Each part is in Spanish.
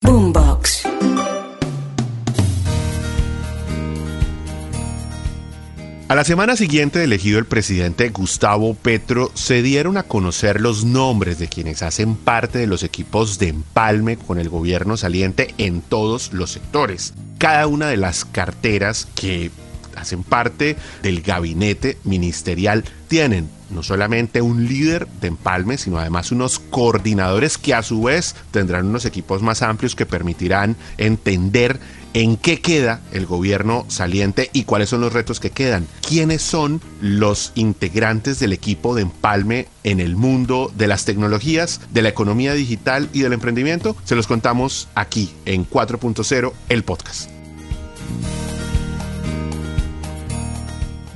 Boombox. A la semana siguiente de elegido el presidente Gustavo Petro, se dieron a conocer los nombres de quienes hacen parte de los equipos de empalme con el gobierno saliente en todos los sectores. Cada una de las carteras que hacen parte del gabinete ministerial tienen no solamente un líder de empalme, sino además unos coordinadores que a su vez tendrán unos equipos más amplios que permitirán entender en qué queda el gobierno saliente y cuáles son los retos que quedan. ¿Quiénes son los integrantes del equipo de empalme en el mundo de las tecnologías, de la economía digital y del emprendimiento? Se los contamos aquí en 4.0, el podcast.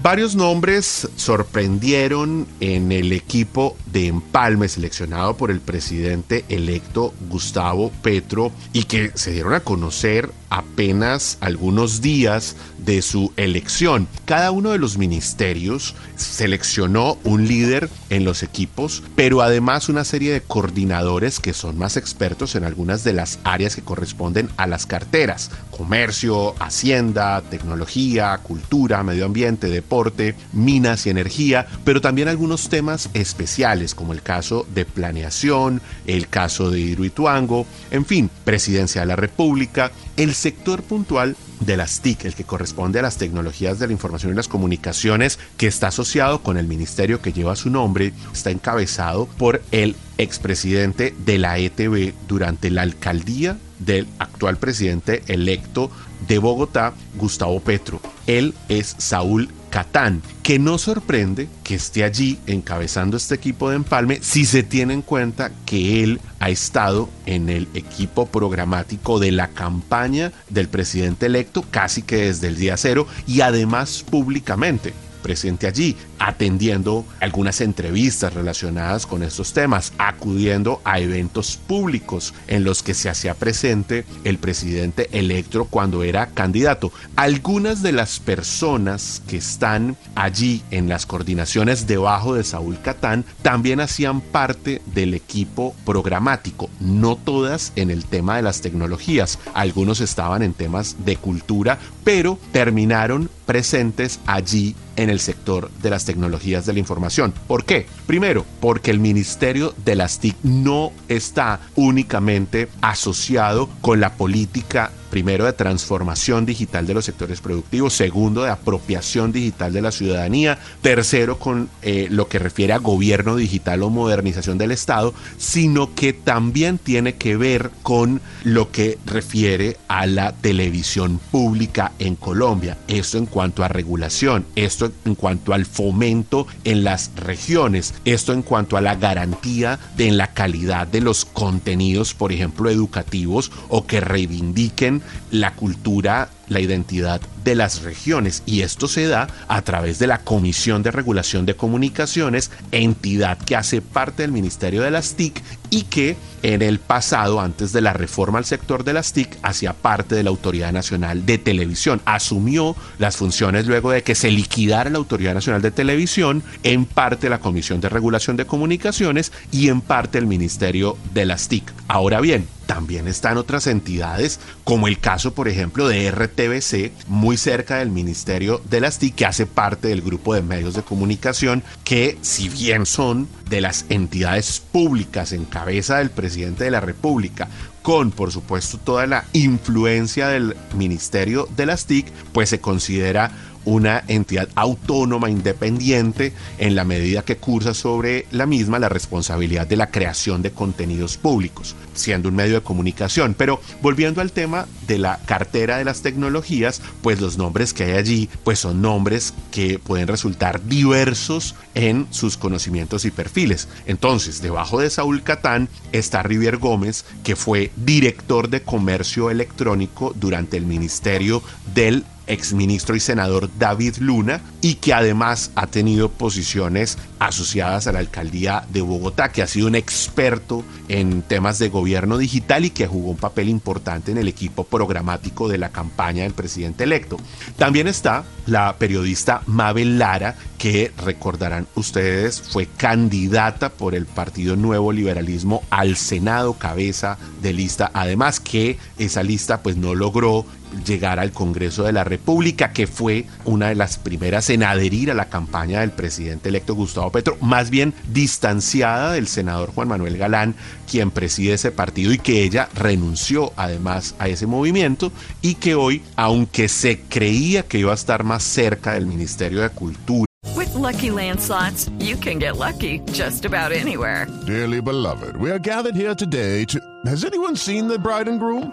Varios nombres sorprendieron en el equipo de empalme seleccionado por el presidente electo Gustavo Petro y que se dieron a conocer apenas algunos días de su elección. Cada uno de los ministerios seleccionó un líder en los equipos, pero además una serie de coordinadores que son más expertos en algunas de las áreas que corresponden a las carteras. Comercio, hacienda, tecnología, cultura, medio ambiente, deporte, minas y energía, pero también algunos temas especiales como el caso de planeación, el caso de Hidroituango, en fin, presidencia de la República, el sector puntual de las TIC, el que corresponde a las tecnologías de la información y las comunicaciones, que está asociado con el ministerio que lleva su nombre, está encabezado por el expresidente de la ETB durante la alcaldía del actual presidente electo de Bogotá, Gustavo Petro. Él es Saúl Catán, que no sorprende que esté allí encabezando este equipo de empalme si se tiene en cuenta que él ha estado en el equipo programático de la campaña del presidente electo casi que desde el día cero y además públicamente presente allí, atendiendo algunas entrevistas relacionadas con estos temas, acudiendo a eventos públicos en los que se hacía presente el presidente electo cuando era candidato. Algunas de las personas que están allí en las coordinaciones debajo de Saúl Catán también hacían parte del equipo programático, no todas en el tema de las tecnologías, algunos estaban en temas de cultura, pero terminaron presentes allí en el sector de las tecnologías de la información. ¿Por qué? Primero, porque el Ministerio de las TIC no está únicamente asociado con la política primero de transformación digital de los sectores productivos, segundo de apropiación digital de la ciudadanía, tercero con eh, lo que refiere a gobierno digital o modernización del Estado, sino que también tiene que ver con lo que refiere a la televisión pública en Colombia. Esto en cuanto a regulación, esto en cuanto al fomento en las regiones, esto en cuanto a la garantía de la calidad de los contenidos, por ejemplo, educativos o que reivindiquen la cultura, la identidad de las regiones y esto se da a través de la Comisión de Regulación de Comunicaciones, entidad que hace parte del Ministerio de las TIC y que en el pasado, antes de la reforma al sector de las TIC, hacía parte de la Autoridad Nacional de Televisión. Asumió las funciones luego de que se liquidara la Autoridad Nacional de Televisión, en parte la Comisión de Regulación de Comunicaciones y en parte el Ministerio de las TIC. Ahora bien, también están otras entidades, como el caso, por ejemplo, de RTBC, muy cerca del Ministerio de las TIC, que hace parte del grupo de medios de comunicación, que si bien son de las entidades públicas en cabeza del presidente de la República, con por supuesto toda la influencia del Ministerio de las TIC, pues se considera una entidad autónoma, independiente, en la medida que cursa sobre la misma la responsabilidad de la creación de contenidos públicos, siendo un medio de comunicación. Pero volviendo al tema de la cartera de las tecnologías, pues los nombres que hay allí, pues son nombres que pueden resultar diversos en sus conocimientos y perfiles. Entonces, debajo de Saúl Catán está Rivier Gómez, que fue director de comercio electrónico durante el Ministerio del exministro y senador David Luna y que además ha tenido posiciones asociadas a la alcaldía de Bogotá, que ha sido un experto en temas de gobierno digital y que jugó un papel importante en el equipo programático de la campaña del presidente electo. También está la periodista Mabel Lara, que recordarán ustedes fue candidata por el Partido Nuevo Liberalismo al Senado, cabeza de lista, además que esa lista pues no logró llegar al Congreso de la República, que fue una de las primeras en adherir a la campaña del presidente electo Gustavo Petro, más bien distanciada del senador Juan Manuel Galán, quien preside ese partido y que ella renunció además a ese movimiento y que hoy, aunque se creía que iba a estar más cerca del Ministerio de Cultura, With lucky landslots, you can get lucky just about anywhere. Dearly beloved, we are gathered here today to. Has anyone seen the bride and groom?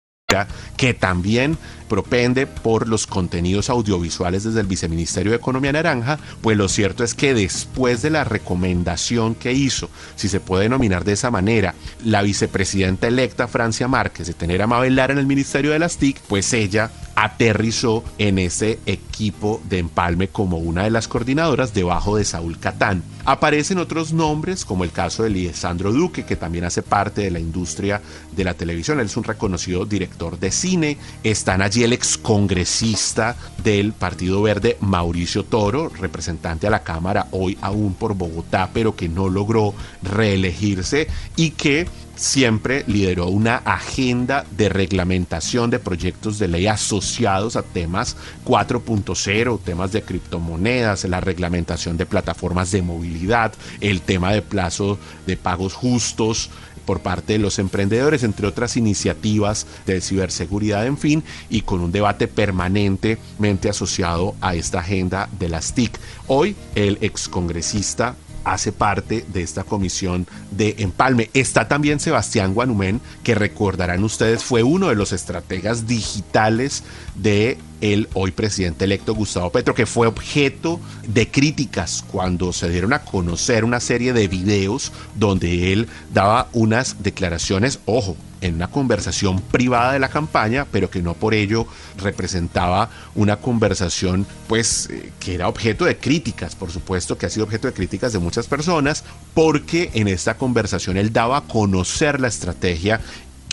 Que también propende por los contenidos audiovisuales desde el Viceministerio de Economía Naranja, pues lo cierto es que después de la recomendación que hizo, si se puede denominar de esa manera, la vicepresidenta electa Francia Márquez de tener a Mabel Lara en el Ministerio de las TIC, pues ella aterrizó en ese equipo de empalme como una de las coordinadoras debajo de Saúl Catán. Aparecen otros nombres, como el caso de Lisandro Duque, que también hace parte de la industria de la televisión. Él es un reconocido director de cine. Están allí el excongresista del Partido Verde, Mauricio Toro, representante a la Cámara hoy aún por Bogotá, pero que no logró reelegirse y que siempre lideró una agenda de reglamentación de proyectos de ley asociados a temas 4.0, temas de criptomonedas, la reglamentación de plataformas de movilidad, el tema de plazo de pagos justos por parte de los emprendedores, entre otras iniciativas de ciberseguridad, en fin, y con un debate permanentemente asociado a esta agenda de las TIC. Hoy el excongresista hace parte de esta comisión de empalme. Está también Sebastián Guanumén, que recordarán ustedes fue uno de los estrategas digitales de el hoy presidente electo Gustavo Petro, que fue objeto de críticas cuando se dieron a conocer una serie de videos donde él daba unas declaraciones, ojo, en una conversación privada de la campaña, pero que no por ello representaba una conversación pues eh, que era objeto de críticas, por supuesto que ha sido objeto de críticas de muchas personas, porque en esta conversación él daba a conocer la estrategia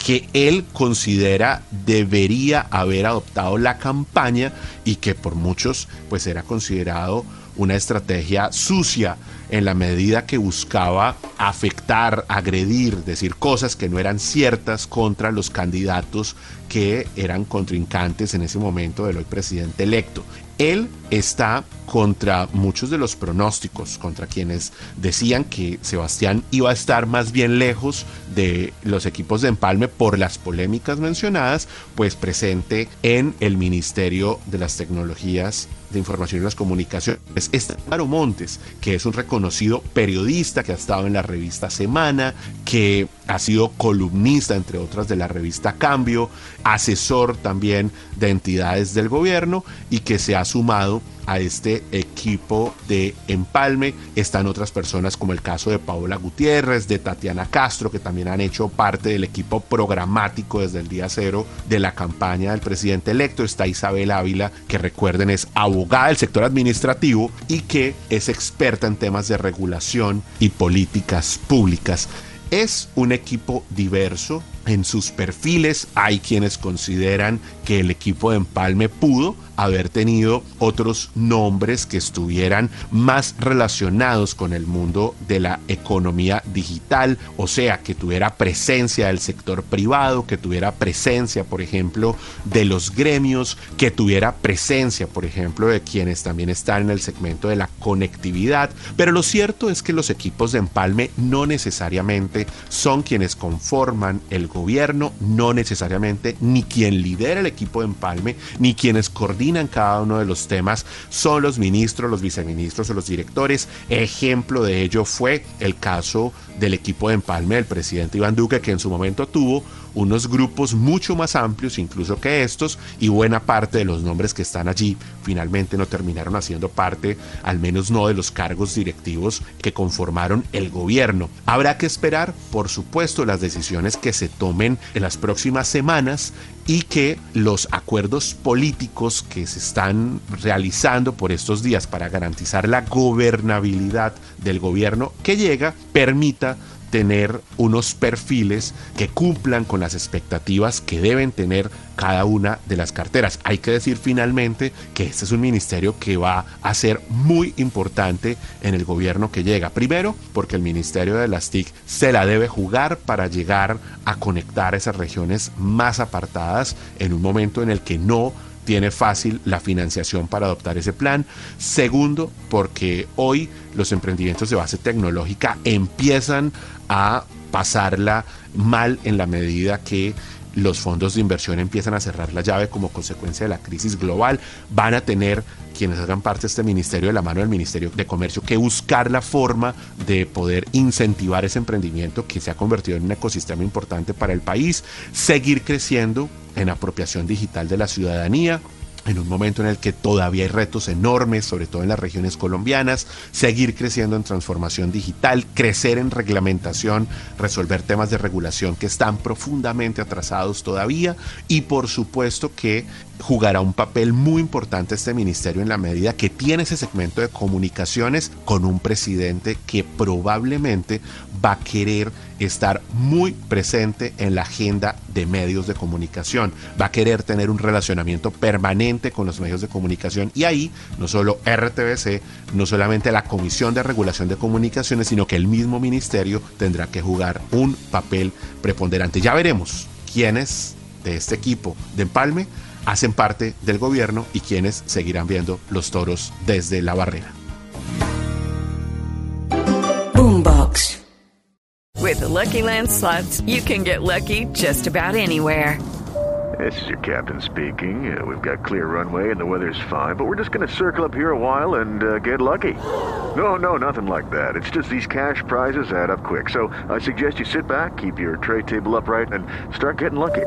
que él considera debería haber adoptado la campaña y que por muchos pues era considerado una estrategia sucia en la medida que buscaba afectar, agredir, decir cosas que no eran ciertas contra los candidatos que eran contrincantes en ese momento del hoy presidente electo. Él está contra muchos de los pronósticos, contra quienes decían que Sebastián iba a estar más bien lejos de los equipos de empalme por las polémicas mencionadas, pues presente en el Ministerio de las Tecnologías de Información y las Comunicaciones. Está Maro Montes, que es un reconocido periodista que ha estado en la revista Semana, que ha sido columnista, entre otras, de la revista Cambio, asesor también de entidades del gobierno y que se ha sumado a este equipo de empalme. Están otras personas como el caso de Paola Gutiérrez, de Tatiana Castro, que también han hecho parte del equipo programático desde el día cero de la campaña del presidente electo. Está Isabel Ávila, que recuerden es abogada del sector administrativo y que es experta en temas de regulación y políticas públicas. Es un equipo diverso, en sus perfiles. Hay quienes consideran que el equipo de Empalme pudo haber tenido otros nombres que estuvieran más relacionados con el mundo de la economía digital, o sea, que tuviera presencia del sector privado, que tuviera presencia, por ejemplo, de los gremios, que tuviera presencia, por ejemplo, de quienes también están en el segmento de la conectividad. Pero lo cierto es que los equipos de empalme no necesariamente son quienes conforman el gobierno, no necesariamente ni quien lidera el equipo de empalme, ni quienes coordinan cada uno de los temas son los ministros, los viceministros o los directores. Ejemplo de ello fue el caso del equipo de empalme del presidente Iván Duque, que en su momento tuvo unos grupos mucho más amplios incluso que estos y buena parte de los nombres que están allí finalmente no terminaron haciendo parte, al menos no de los cargos directivos que conformaron el gobierno. Habrá que esperar, por supuesto, las decisiones que se tomen en las próximas semanas y que los acuerdos políticos que se están realizando por estos días para garantizar la gobernabilidad del gobierno que llega permita tener unos perfiles que cumplan con las expectativas que deben tener cada una de las carteras. Hay que decir finalmente que este es un ministerio que va a ser muy importante en el gobierno que llega. Primero, porque el ministerio de las TIC se la debe jugar para llegar a conectar esas regiones más apartadas en un momento en el que no tiene fácil la financiación para adoptar ese plan. Segundo, porque hoy los emprendimientos de base tecnológica empiezan a pasarla mal en la medida que los fondos de inversión empiezan a cerrar la llave como consecuencia de la crisis global. Van a tener quienes hagan parte de este ministerio de la mano del Ministerio de Comercio que buscar la forma de poder incentivar ese emprendimiento que se ha convertido en un ecosistema importante para el país, seguir creciendo en apropiación digital de la ciudadanía, en un momento en el que todavía hay retos enormes, sobre todo en las regiones colombianas, seguir creciendo en transformación digital, crecer en reglamentación, resolver temas de regulación que están profundamente atrasados todavía y por supuesto que jugará un papel muy importante este ministerio en la medida que tiene ese segmento de comunicaciones con un presidente que probablemente va a querer estar muy presente en la agenda de medios de comunicación, va a querer tener un relacionamiento permanente con los medios de comunicación y ahí no solo RTBC, no solamente la Comisión de Regulación de Comunicaciones, sino que el mismo ministerio tendrá que jugar un papel preponderante. Ya veremos quiénes de este equipo de Empalme hacen parte del gobierno y quienes seguirán viendo los toros desde la barrera. Boombox. With the Lucky Land slots, you can get lucky just about anywhere. This is your captain speaking. Uh, we've got clear runway and the weather's fine, but we're just going to circle up here a while and uh, get lucky. No, no, nothing like that. It's just these cash prizes add up quick. So I suggest you sit back, keep your tray table upright, and start getting lucky.